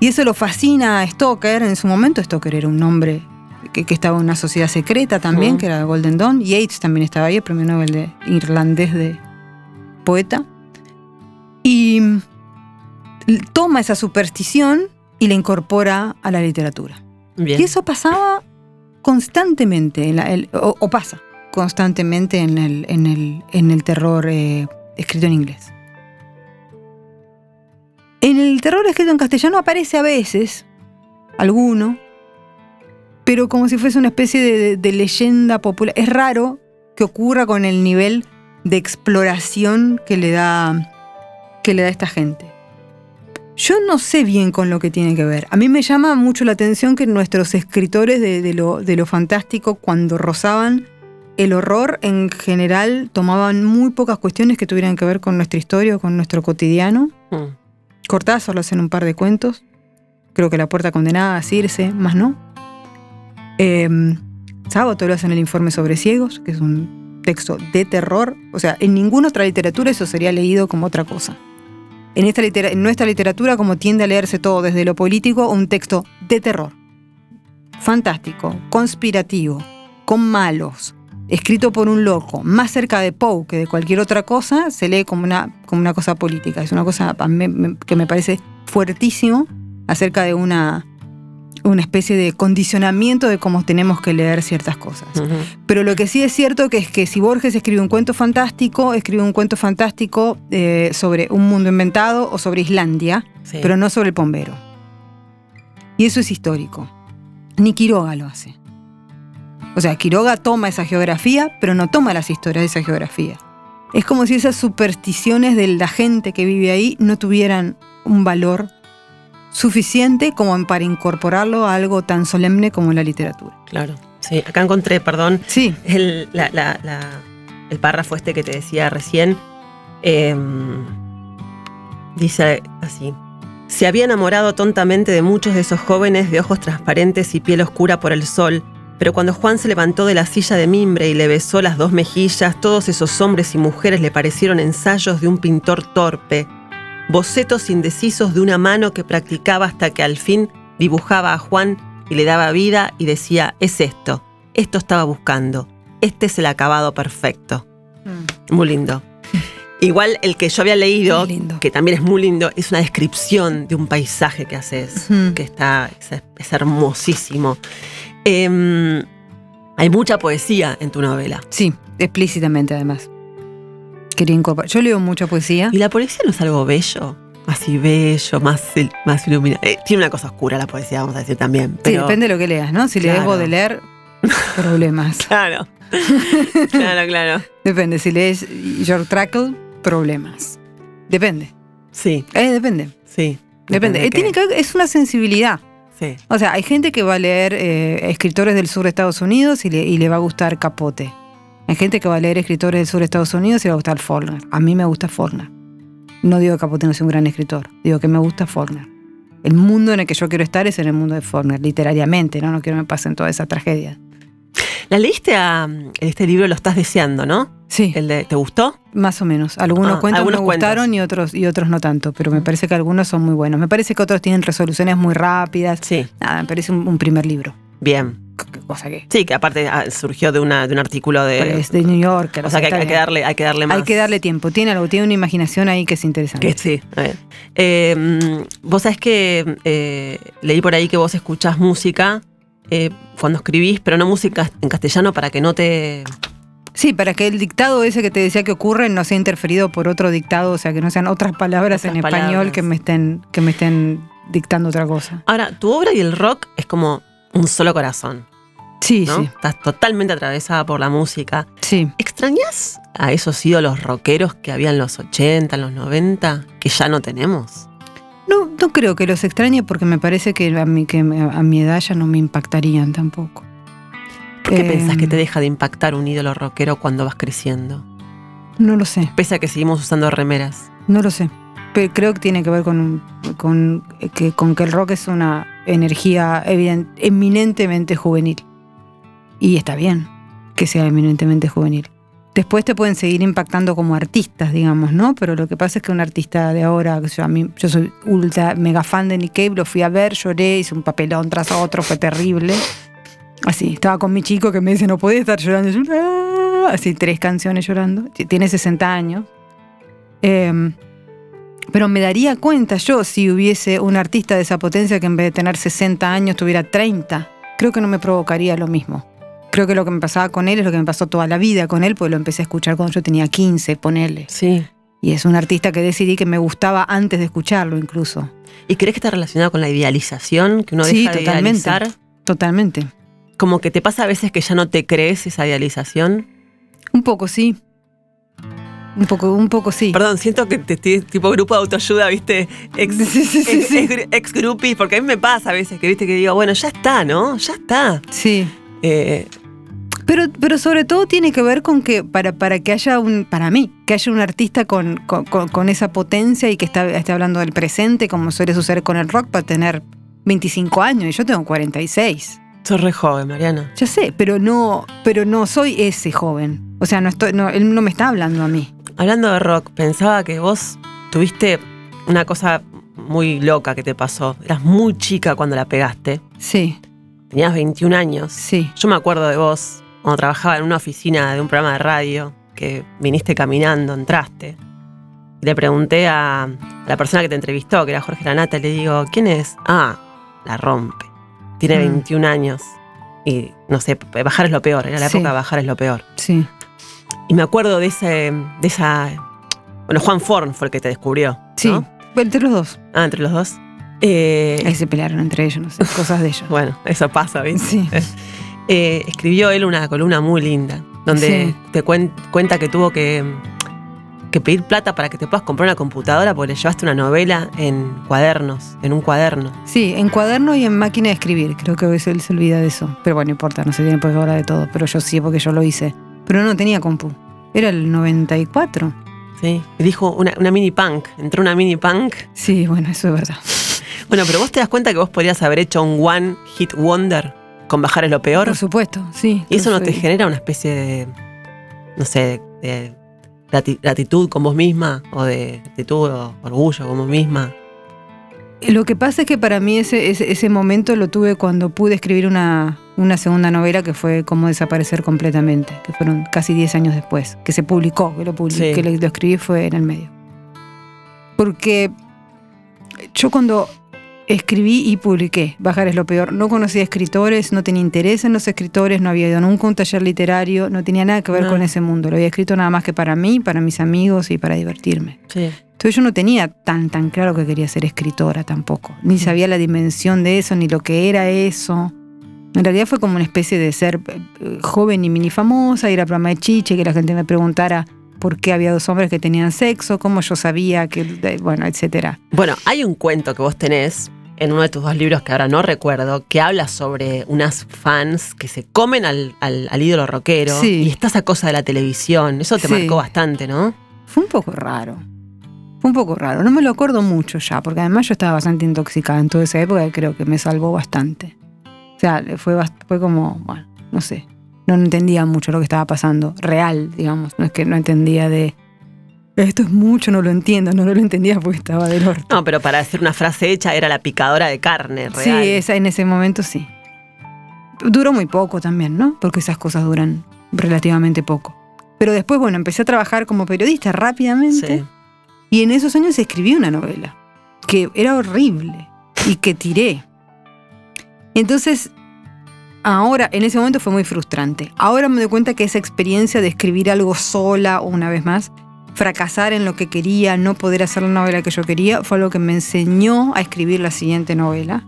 Y eso lo fascina a Stoker, en su momento Stoker era un hombre que, que estaba en una sociedad secreta también, Ujú. que era Golden Dawn, Yates también estaba ahí, el premio Nobel de irlandés de poeta. Y mm, toma esa superstición y la incorpora a la literatura. Bien. Y eso pasaba constantemente, en la- el- o, o pasa constantemente en el, en el, en el terror eh, escrito en inglés. En el terror escrito en castellano aparece a veces alguno, pero como si fuese una especie de, leyenda popular. Es raro que ocurra con el nivel de exploración que le da, que le da esta gente. Yo no sé bien con lo que tiene que ver. A mí me llama mucho la atención que nuestros escritores de, lo, de lo fantástico, cuando rozaban el horror, en general tomaban muy pocas cuestiones que tuvieran que ver con nuestra historia o con nuestro cotidiano. Mm. Cortázar lo hace en un par de cuentos. Creo que La Puerta Condenada, Circe, más no. Eh, Sábato lo hace en el informe sobre ciegos, que es un texto de terror. O sea, en ninguna otra literatura eso sería leído como otra cosa. En, esta en nuestra literatura, como tiende a leerse todo desde lo político, un texto de terror. Fantástico, conspirativo, con malos, escrito por un loco, más cerca de Poe que de cualquier otra cosa, se lee como una, como una cosa política. Es una cosa que me parece fuertísimo acerca de una una especie de condicionamiento de cómo tenemos que leer ciertas cosas. Pero lo que sí es cierto que es que si Borges escribe un cuento fantástico, escribe un cuento fantástico eh, sobre un mundo inventado o sobre Islandia, pero no sobre el pombero. Y eso es histórico. Ni Quiroga lo hace. O sea, Quiroga toma esa geografía, pero no toma las historias de esa geografía. Es como si esas supersticiones de la gente que vive ahí no tuvieran un valor suficiente como para incorporarlo a algo tan solemne como la literatura. Claro, sí. Acá encontré, perdón, sí. el, el párrafo este que te decía recién. Em, dice así. Se había enamorado tontamente de muchos de esos jóvenes de ojos transparentes y piel oscura por el sol, pero cuando Juan se levantó de la silla de mimbre y le besó las dos mejillas, todos esos hombres y mujeres le parecieron ensayos de un pintor torpe, bocetos indecisos de una mano que practicaba hasta que al fin dibujaba a Juan y le daba vida y decía, es esto, esto estaba buscando, este es el acabado perfecto. Mm. Muy lindo. Igual el que yo había leído, que también es muy lindo, es una descripción de un paisaje que haces, que está, es, hermosísimo. Em, hay mucha poesía en tu novela. Sí, explícitamente además. Quería incorporar. Yo leo mucha poesía. ¿Y la poesía no es algo bello? Así bello, más, más iluminado. Eh, tiene una cosa oscura la poesía, vamos a decir también. Sí, depende de lo que leas, ¿no? Si lees de leer, problemas. claro. claro, claro. Depende. Si lees George Trackle, problemas. Depende. Sí. Eh, depende. Sí. Depende. Eh, tiene que, es una sensibilidad. Sí. O sea, hay gente que va a leer eh, escritores del sur de Estados Unidos y le, y le va a gustar Capote. Hay gente que va a leer escritores del sur de Estados Unidos y le va a gustar Faulkner. A mí me gusta Faulkner. No digo que Capote no sea un gran escritor, digo que me gusta Faulkner. El mundo en el que yo quiero estar es en el mundo de Faulkner, literariamente, ¿no? No quiero que me pasen toda esa tragedia. ¿La leíste a este libro lo estás deseando, no? Sí. ¿El de, ¿Te gustó? Más o menos. Algunos ah, cuentos me gustaron y otros, y otros no tanto, pero me parece que algunos son muy buenos. Me parece que otros tienen resoluciones muy rápidas. Sí. Nada, me parece un primer libro. Bien. Cosa que. Sí, que aparte ah, surgió de, una, de un artículo de. Pues, de New York. O sea, que hay, que darle, hay que darle más. Hay que darle tiempo. Tiene algo, tiene una imaginación ahí que es interesante. Que sí, a ver. Eh, vos sabés que eh, leí por ahí que vos escuchás música eh, cuando escribís, pero no música en castellano para que no te. Sí, para que el dictado ese que te decía que ocurre no sea interferido por otro dictado, o sea, que no sean otras palabras en español que me estén, que me estén dictando otra cosa. Ahora, tu obra y el rock es como un solo corazón. Sí, sí. Estás totalmente atravesada por la música. Sí. ¿Extrañas a esos ídolos rockeros que había en los 80, en los 90, que ya no tenemos? No, no creo que los extrañe porque me parece que a mi, que a mi edad ya no me impactarían tampoco. ¿Por qué eh, pensás que te deja de impactar un ídolo rockero cuando vas creciendo? No lo sé. Pese a que seguimos usando remeras. No lo sé. Pero creo que tiene que ver con, con, que, con que el rock es una energía eminentemente juvenil. Y está bien que sea eminentemente juvenil. Después te pueden seguir impactando como artistas, digamos, ¿no? Pero lo que pasa es que un artista de ahora, yo, yo soy ultra mega fan de Nick Cave, lo fui a ver, lloré, hice un papelón tras otro, fue terrible. Así, estaba con mi chico que me dice, no podía estar llorando. Ah", así, tres canciones llorando. Tiene 60 años. Em, pero me daría cuenta yo si hubiese un artista de esa potencia que en vez de tener 60 años tuviera 30. Creo que no me provocaría lo mismo. Creo que lo que me pasaba con él es lo que me pasó toda la vida con él, porque lo empecé a escuchar cuando yo tenía 15, ponele. Sí. Y es un artista que decidí que me gustaba antes de escucharlo incluso. ¿Y crees que está relacionado con la idealización que uno sí, deja de totalmente, Totalmente. como que te pasa a veces que ya no te crees esa idealización. Un poco, sí. Un poco, un poco sí. Perdón, siento que te estoy tipo grupo de autoayuda, ¿viste? Ex, Sí, sí, sí, ex, sí. ex- ex groupies, porque a mí me pasa a veces que, ¿viste? Que digo, bueno, ya está, ¿no? Ya está. Sí. Eh, Pero, pero sobre todo tiene que ver con que para, para que haya un, para mí, que haya un artista con, con, con- esa potencia y que está, esté hablando del presente, como suele suceder con el rock, para tener 25 años y yo tengo 46. sos re joven, Mariana. Ya sé, pero no, pero no soy ese joven. O sea, no estoy, no, él no me está hablando a mí. Hablando de rock, pensaba que vos tuviste una cosa muy loca que te pasó. Eras muy chica cuando la pegaste. Sí, Tenías 21 años. sí. Yo me acuerdo de vos cuando trabajaba en una oficina de un programa de radio, que viniste caminando, entraste. Y le pregunté a la persona que te entrevistó, que era Jorge Lanata, y le digo, ¿quién es? Ah, la rompe. Tiene Mm. 21 años. Y no sé, bajar es lo peor, era la Sí. época de bajar es lo peor. Sí, Y me acuerdo de ese, de esa. Bueno, Juan Forn fue el que te descubrió. sí. ¿no? Entre los dos. Ah, entre los dos. Eh, Ahí se pelearon entre ellos, no sé, cosas de ellos. bueno, eso pasa, ¿viste? Sí. Eh, escribió él una columna muy linda, donde Sí. te cuen- cuenta que tuvo que, que pedir plata para que te puedas comprar una computadora porque le llevaste una novela en cuadernos, en un cuaderno. Sí, en cuaderno y en máquina de escribir. Creo que a veces él se olvida de eso. Pero bueno, no importa, no se tiene por qué hablar de todo. Pero yo sí, porque yo lo hice. Pero no tenía compu. Era el 94. ¿sí? Dijo una, una mini punk, entró una mini punk. Sí, bueno, eso es verdad. Bueno, pero vos te das cuenta que vos podrías haber hecho un one hit wonder con bajar es lo peor. Por supuesto, sí. ¿Y eso no te genera una especie de, no sé, de grati- gratitud con vos misma? ¿O de gratitud o orgullo con vos misma? Lo que pasa es que para mí ese, ese, ese momento lo tuve cuando pude escribir una, una segunda novela que fue Cómo desaparecer completamente, que fueron casi 10 años después, que se publicó, que lo, publi- Sí. que lo, lo escribí fue en el medio. Porque yo cuando escribí y publiqué, Bajar es lo peor, no conocía escritores, no tenía interés en los escritores, no había ido nunca a un taller literario, no tenía nada que ver No. con ese mundo, lo había escrito nada más que para mí, para mis amigos y para divertirme. Sí. Entonces yo no tenía tan tan claro que quería ser escritora tampoco, ni sabía la dimensión de eso, ni lo que era eso. En realidad fue como una especie de ser eh, joven y mini famosa, ir a programa de chiche, que la gente me preguntara por qué había dos hombres que tenían sexo, cómo yo sabía que, bueno, etcétera. Bueno, hay un cuento que vos tenés en uno de tus dos libros que ahora no recuerdo, que habla sobre unas fans que se comen al, al- al ídolo rockero Sí. y está esa cosa de la televisión. Eso te Sí. marcó bastante, ¿no? Fue un poco raro. Fue un poco raro. No me lo acuerdo mucho ya, porque además yo estaba bastante intoxicada en toda esa época y creo que me salvó bastante. O sea, fue, fue como, bueno, no sé. No entendía mucho lo que estaba pasando. Real, digamos. No es que no entendía de. Esto es mucho, no lo entiendo. No, no lo entendía porque estaba del orto. No, pero para decir una frase hecha era la picadora de carne real. Sí, esa, en ese momento sí. Duró muy poco también, ¿no? Porque esas cosas duran relativamente poco. Pero después, bueno, empecé a trabajar como periodista rápidamente. Sí. Y en esos años escribí una novela que era horrible y que tiré. Entonces, ahora, en ese momento fue muy frustrante. Ahora me doy cuenta que esa experiencia de escribir algo sola, una vez más, fracasar en lo que quería, no poder hacer la novela que yo quería, fue algo que me enseñó a escribir la siguiente novela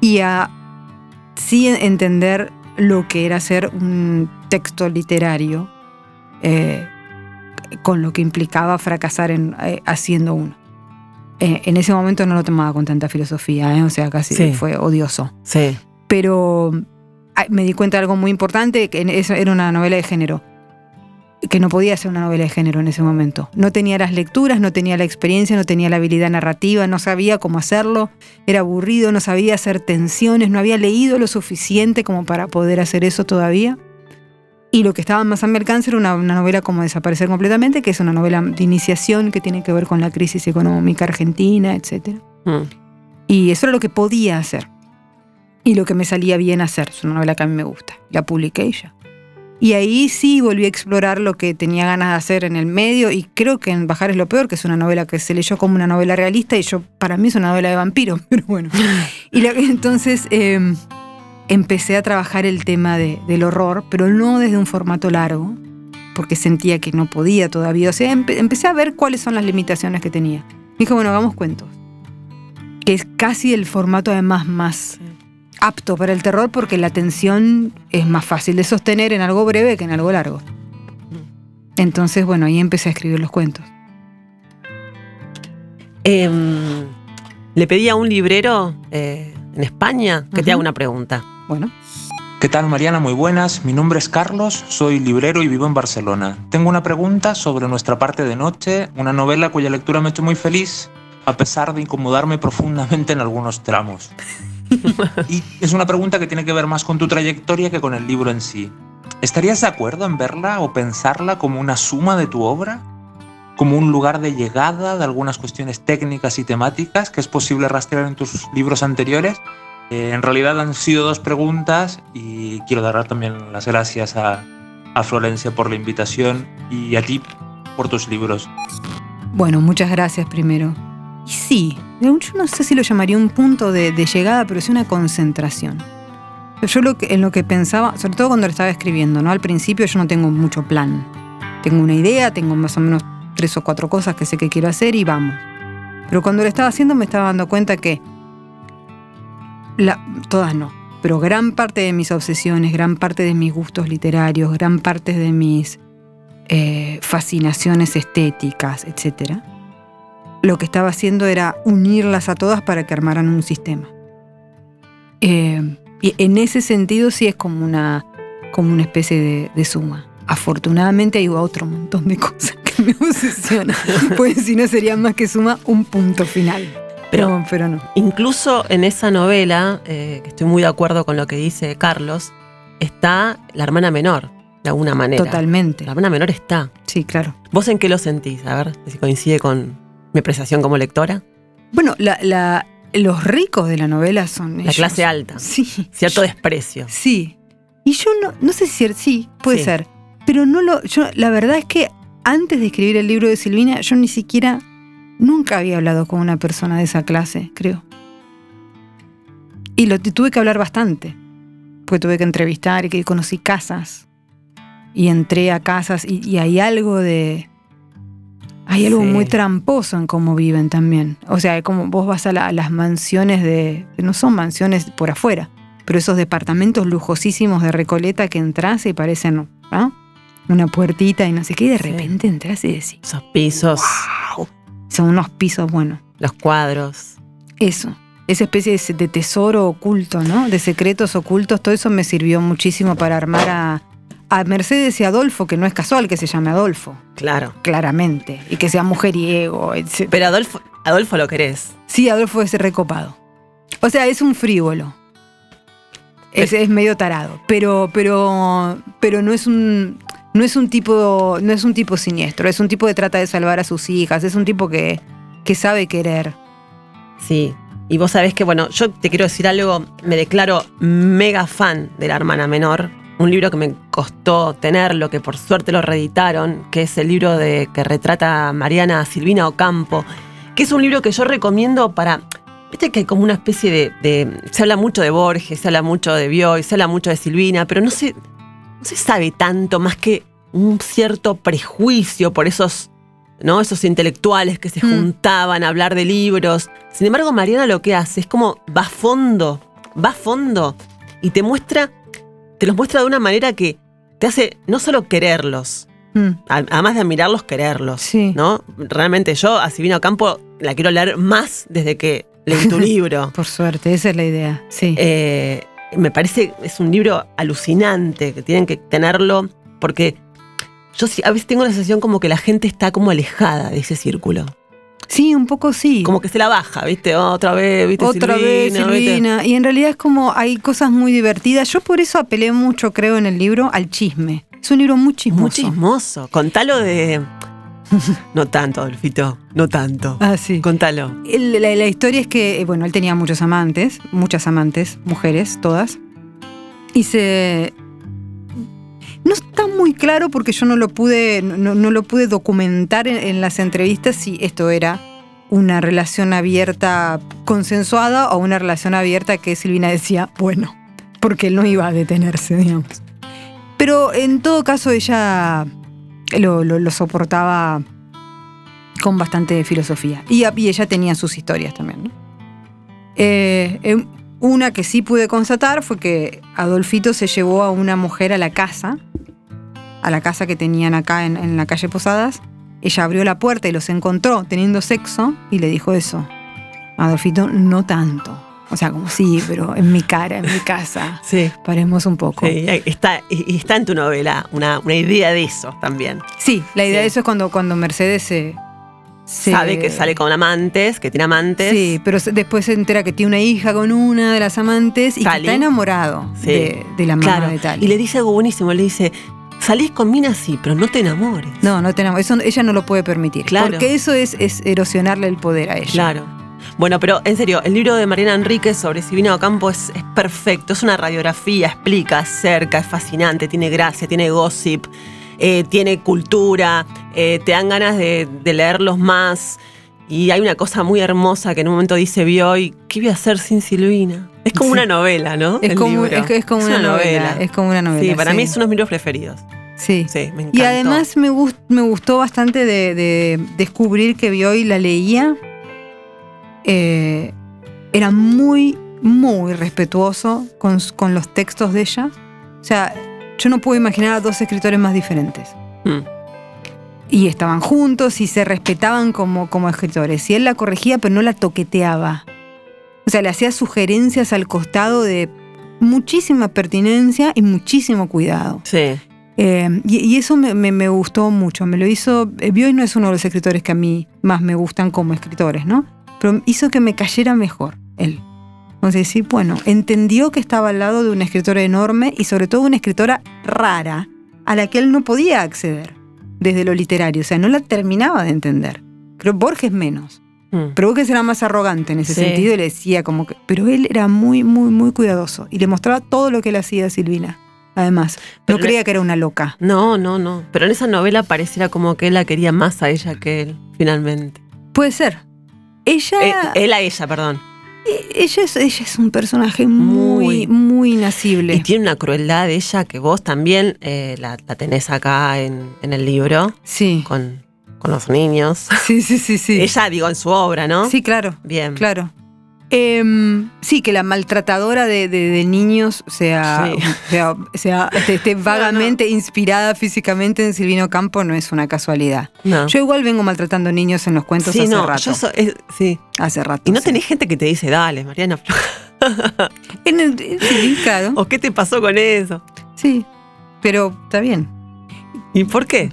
y a sí entender lo que era hacer un texto literario eh, con lo que implicaba fracasar en, eh, haciendo uno. Eh, en ese momento no lo tomaba con tanta filosofía, o sea, casi Sí. fue odioso. Sí. Pero me di cuenta de algo muy importante, que eso era una novela de género, que no podía ser una novela de género en ese momento. No tenía las lecturas, no tenía la experiencia, no tenía la habilidad narrativa, no sabía cómo hacerlo, era aburrido, no sabía hacer tensiones, no había leído lo suficiente como para poder hacer eso todavía. Y lo que estaba más a mi alcance era una, una novela como Desaparecer completamente, que es una novela de iniciación que tiene que ver con la crisis económica argentina, etc. Mm. Y eso era lo que podía hacer. Y lo que me salía bien hacer. Es una novela que a mí me gusta. La publiqué y ya. Y ahí sí volví a explorar lo que tenía ganas de hacer en el medio. Y creo que en Bajar es lo peor, que es una novela que se leyó como una novela realista. Y yo, para mí, es una novela de vampiro. Pero bueno. Y la- entonces eh, empecé a trabajar el tema de- del horror, pero no desde un formato largo, porque sentía que no podía todavía. O sea, empe- empecé a ver cuáles son las limitaciones que tenía. Dije, bueno, hagamos cuentos. Que es casi el formato además más apto para el terror porque la tensión es más fácil de sostener en algo breve que en algo largo. Entonces, bueno, ahí empecé a escribir los cuentos. Em, le pedí a un librero eh, en España que te haga una pregunta. Bueno, ¿Qué tal Mariana? Muy buenas. Mi nombre es Carlos, soy librero y vivo en Barcelona. Tengo una pregunta sobre Nuestra parte de noche, una novela cuya lectura me ha hecho muy feliz, a pesar de incomodarme profundamente en algunos tramos. Y es una pregunta que tiene que ver más con tu trayectoria que con el libro en sí. ¿Estarías de acuerdo en verla o pensarla como una suma de tu obra? ¿Como un lugar de llegada de algunas cuestiones técnicas y temáticas que es posible rastrear en tus libros anteriores? Eh, en realidad han sido dos preguntas y quiero dar también las gracias a, a Florencia por la invitación y a ti por tus libros. bueno, muchas gracias primero. Y sí, yo no sé si lo llamaría un punto de, llegada, pero sí una concentración. Yo lo que, en lo que pensaba, sobre todo cuando lo estaba escribiendo, ¿no? Al principio yo no tengo mucho plan. Tengo una idea, tengo más o menos tres o cuatro cosas que sé que quiero hacer y vamos. Pero cuando lo estaba haciendo me estaba dando cuenta que la- todas no, pero gran parte de mis obsesiones, gran parte de mis gustos literarios, gran parte de mis eh, fascinaciones estéticas, etc., lo que estaba haciendo era unirlas a todas para que armaran un sistema. Eh, y en ese sentido sí es como una, como una especie de, de suma. Afortunadamente hay otro montón de cosas que me obsesionan, pues si no sería más que suma un punto final. Pero- Pero, pero no. Incluso en esa novela, eh, que estoy muy de acuerdo con lo que dice Carlos, está la hermana menor, de alguna manera. Totalmente. La hermana menor está. Sí, claro. ¿Vos en qué lo sentís? A ver si coincide con mi apreciación como lectora. Bueno, la, la- los ricos de la novela son La ellos. clase alta. Sí. Cierto desprecio. Sí. Y yo no, no sé si sí, puede Sí. ser. Pero no lo. Yo, la verdad es que antes de escribir el libro de Silvina, yo ni siquiera. Nunca había hablado con una persona de esa clase, creo. Y lo tuve que hablar bastante. Porque tuve que entrevistar y que conocí casas. Y entré a casas y, y hay algo de. Hay algo Sí. muy tramposo en cómo viven también. O sea, como vos vas a, la- a las mansiones de. No son mansiones por afuera, pero esos departamentos lujosísimos de Recoleta que entras y parecen. ¿no? Una puertita y no sé qué, y de Sí. repente entras y decís. Esos pisos, Son unos pisos, bueno. los cuadros. Eso. Esa especie de tesoro oculto, ¿no? De secretos ocultos, todo eso me sirvió muchísimo para armar a, a Mercedes y Adolfo, que no es casual que se llame Adolfo, Claro. claramente, y que sea mujeriego, etc. Pero Adolfo, Adolfo lo querés. Sí, Adolfo es recopado. O sea, es un frívolo. Es, es medio tarado. Pero, pero, pero no es un. No es un tipo. No es un tipo siniestro. Es un tipo que trata de salvar a sus hijas. Es un tipo que, que sabe querer. Sí. Y vos sabés que, bueno, yo te quiero decir algo, me declaro mega fan de La Hermana Menor, un libro que me costó tenerlo, que por suerte lo reeditaron, que es el libro de, que retrata a Mariana Silvina Ocampo, que es un libro que yo recomiendo para... Viste que hay como una especie de, de- Se habla mucho de Borges, se habla mucho de Bioy, se habla mucho de Silvina, pero no se, no se sabe tanto más que un cierto prejuicio por esos, ¿no? esos intelectuales que se Mm. juntaban a hablar de libros. Sin embargo, Mariana lo que hace es como va a fondo, va a fondo y te muestra, te los muestra de una manera que te hace no solo quererlos, Mm. además de admirarlos, quererlos. Sí. ¿no? Realmente yo a Silvina Campo la quiero leer más desde que leí tu libro. Por suerte, esa es la idea. Sí. Eh, me parece es un libro alucinante, que tienen que tenerlo, porque yo a veces tengo la sensación como que la gente está como alejada de ese círculo. Sí, un poco sí. Como que se la baja, ¿viste? Otra vez, ¿viste? Otra vez, Silvina. Y en realidad es como hay cosas muy divertidas. Yo por eso apelé mucho, creo, en el libro al chisme. Es un libro muy chismoso. Muy chismoso. Contalo de. No tanto, Adolfito. No tanto. Ah, sí. Contalo. El- la, la historia es que, eh, bueno, él tenía muchos amantes, muchas amantes, mujeres, todas. Y se. No está muy claro porque yo no lo pude, no, lo pude documentar en, las entrevistas si esto era una relación abierta consensuada o una relación abierta que Silvina decía, bueno, porque él no iba a detenerse, digamos. Pero en todo caso ella lo, soportaba con bastante filosofía. Y, ella tenía sus historias también. ¿no? Eh, eh, una que sí pude constatar fue que Adolfito se llevó a una mujer a la casa, a la casa que tenían acá en, en la calle Posadas. Ella abrió la puerta y los encontró teniendo sexo y le dijo eso. Adolfito, no tanto. O sea, como sí, pero en mi cara, en mi casa. Sí. Paremos un poco. Sí, está, está en tu novela una, una idea de eso también. Sí, la idea Sí. de eso es cuando, cuando Mercedes se, se- Sabe que sale con amantes, que tiene amantes. Sí, pero después se entera que tiene una hija con una de las amantes y que está enamorado Sí. de, de la mamá Claro. de Tali. Y le dice algo buenísimo, le dice, salís con minas sí, pero no te enamores. No, no tenemos, eso ella no lo puede permitir. Claro. Porque eso es, es erosionarle el poder a ella. Claro. Bueno, pero en serio, el libro de Mariana Enríquez sobre Silvina Ocampo es, es perfecto. Es una radiografía, explica, acerca, es fascinante, tiene gracia, tiene gossip, eh, tiene cultura, eh, te dan ganas de, de leerlos más. Y hay una cosa muy hermosa que en un momento dice Bioy, ¿qué voy a hacer sin Silvina? Es como Sí. una novela, ¿no? Es como, es, es como una, novela, Es como una novela. Sí, para mí es uno de mis libros preferidos. Sí. Sí, me encanta. Y además me, gust- me gustó bastante de, de descubrir que Bioy la leía. Eh, era muy, muy respetuoso con los textos de ella. O sea, yo no puedo imaginar a dos escritores más diferentes. Mm. Y estaban juntos y se respetaban como, como escritores. Y él la corregía, pero no la toqueteaba. O sea, le hacía sugerencias al costado de muchísima pertinencia y muchísimo cuidado. Sí. Eh, y, y eso me, me- me gustó mucho. Me lo hizo. eh, Bioy no es uno de los escritores que a mí más me gustan como escritores, ¿no? Pero hizo que me cayera mejor él. Entonces, sí, bueno, entendió que estaba al lado de una escritora enorme y sobre todo una escritora rara a la que él no podía acceder desde lo literario. O sea, no la terminaba de entender. Creo Borges menos. Mm. Pero Borges era más arrogante en ese Sí. sentido y le decía como que. Pero él era muy, muy, muy cuidadoso y le mostraba todo lo que él hacía a Silvina. Además, Pero no creía que era una loca. No, no, no. Pero en esa novela pareciera como que él la quería más a ella que él, finalmente. Puede ser. Ella, Eh, él a ella, perdón. E- ella, es, ella es un personaje muy, Muy. muy nacible. Y tiene una crueldad de ella que vos también eh, la, la tenés acá en, en el libro, Sí. con, con los niños. Sí, sí, sí, sí. Ella, digo, en su obra, ¿no? Sí, claro, Bien. claro. Em, sí, que la maltratadora de, de- de niños sea, Sí. sea, sea- esté, esté vagamente inspirada físicamente en Silvino Campo no es una casualidad. No. Yo igual vengo maltratando niños en los cuentos sí, hace rato. yo so- es- sí. Hace rato. Y no sí. tenés gente que te dice, dale, Mariana, En el- sí, claro. ¿o qué te pasó con eso? Sí. Pero está bien. ¿Y por qué?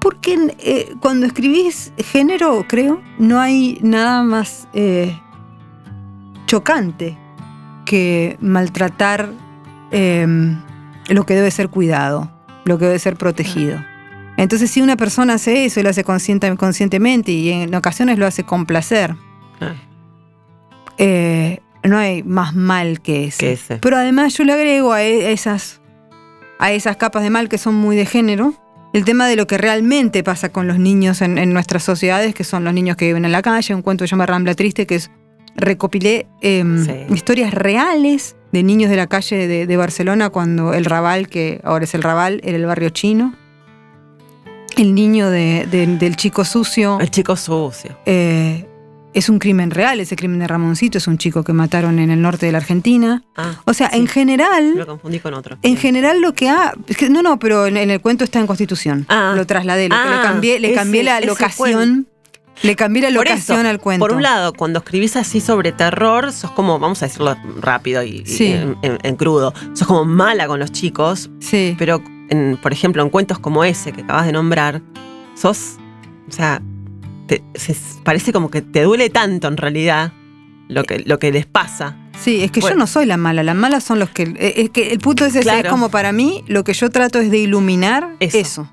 Porque eh, cuando escribís género, creo, no hay nada más eh, chocante que maltratar eh, lo que debe ser cuidado, lo que debe ser protegido. Entonces, si una persona hace eso y lo hace consciente- conscientemente y en ocasiones lo hace con placer, Ah, eh, no hay más mal que ese. que ese. Pero además yo le agrego a e- esas, a esas capas de mal que son muy de género, el tema de lo que realmente pasa con los niños en, en nuestras sociedades, que son los niños que viven en la calle, un cuento que se llama Rambla Triste, que es recopilé em, Sí. historias reales de niños de la calle de, de Barcelona cuando el Raval, que ahora es el Raval, era el barrio chino. El niño de- de- del chico sucio. El chico sucio. eh, es un crimen real, ese crimen de Ramoncito, es un chico que mataron en el norte de la Argentina. Ah, O sea, Sí. en general, lo confundí con otro. en general lo que ha... es que- no, no, pero en, en el cuento está en Constitución. Ah. Lo trasladé, lo le Ah, cambié, le cambié ese- la locación. Le cambié la locación eso, al cuento. Por un lado, cuando escribís así sobre terror, sos como, vamos a decirlo rápido y, en, en- en crudo, sos como mala con los chicos, Sí. pero en- por ejemplo, en cuentos como ese que acabas de nombrar, sos, o sea, te- se- parece como que te duele tanto en realidad lo que, lo que les pasa. Sí, es que Bueno. yo no soy la mala, las malas son los que... eh, Es que el punto es ese, Claro. es como para mí, lo que yo trato es de iluminar Eso. eso.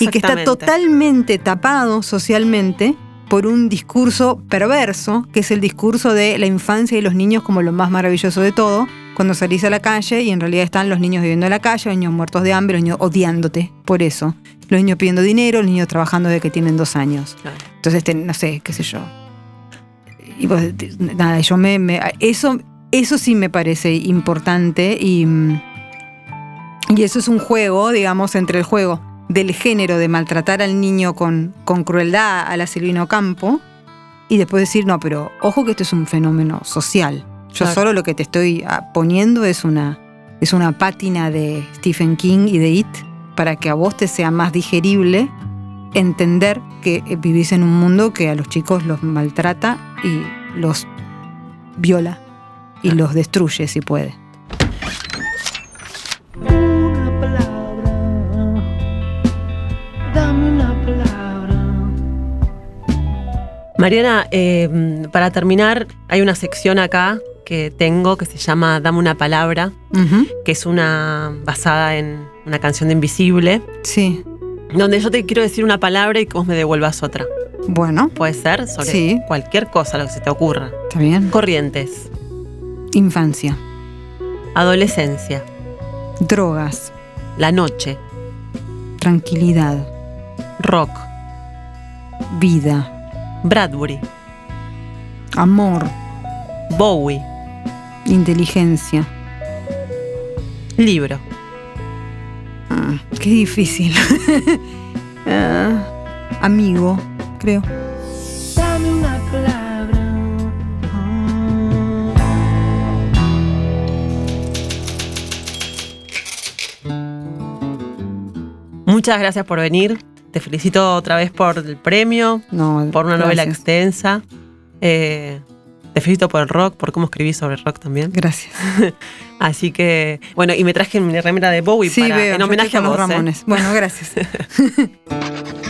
Y que está totalmente tapado socialmente por un discurso perverso, que es el discurso de la infancia y los niños como lo más maravilloso de todo, cuando salís a la calle y en realidad están los niños viviendo en la calle, los niños muertos de hambre, los niños odiándote por eso, los niños pidiendo dinero, los niños trabajando desde que tienen dos años. Entonces, no sé, qué sé yo. Y pues, nada, yo me, me- eso, eso sí me parece importante y, mm, y eso es un juego, digamos, entre el juego del género de maltratar al niño con, con crueldad a la Silvino Campo y después decir, no, pero ojo que esto es un fenómeno social. Yo Claro. solo lo que te estoy ah, poniendo es una, es una pátina de Stephen King y de It para que a vos te sea más digerible entender que eh, vivís en un mundo que a los chicos los maltrata y los viola y los destruye si puede. Mariana, eh, para terminar, hay una sección acá que tengo que se llama Dame una palabra, que es una basada en una canción de Invisible, Sí, donde yo te quiero decir una palabra y que vos me devuelvas otra. bueno, Puede ser sobre Sí. cualquier cosa, lo que se te ocurra. está bien. Corrientes, Infancia, adolescencia, drogas, la noche, tranquilidad, rock, vida, Bradbury, amor, Bowie, inteligencia. libro. Ah, qué difícil. Ah, amigo, creo. Dame una palabra. Muchas gracias por venir. Te felicito otra vez por el premio, No, por una novela extensa. Eh, te felicito por el rock, por cómo escribís sobre el rock también. Gracias. Así que, bueno, y me traje mi remera de Bowie Sí, para- veo. en homenaje a vos. ¿eh? Ramones. Bueno, gracias.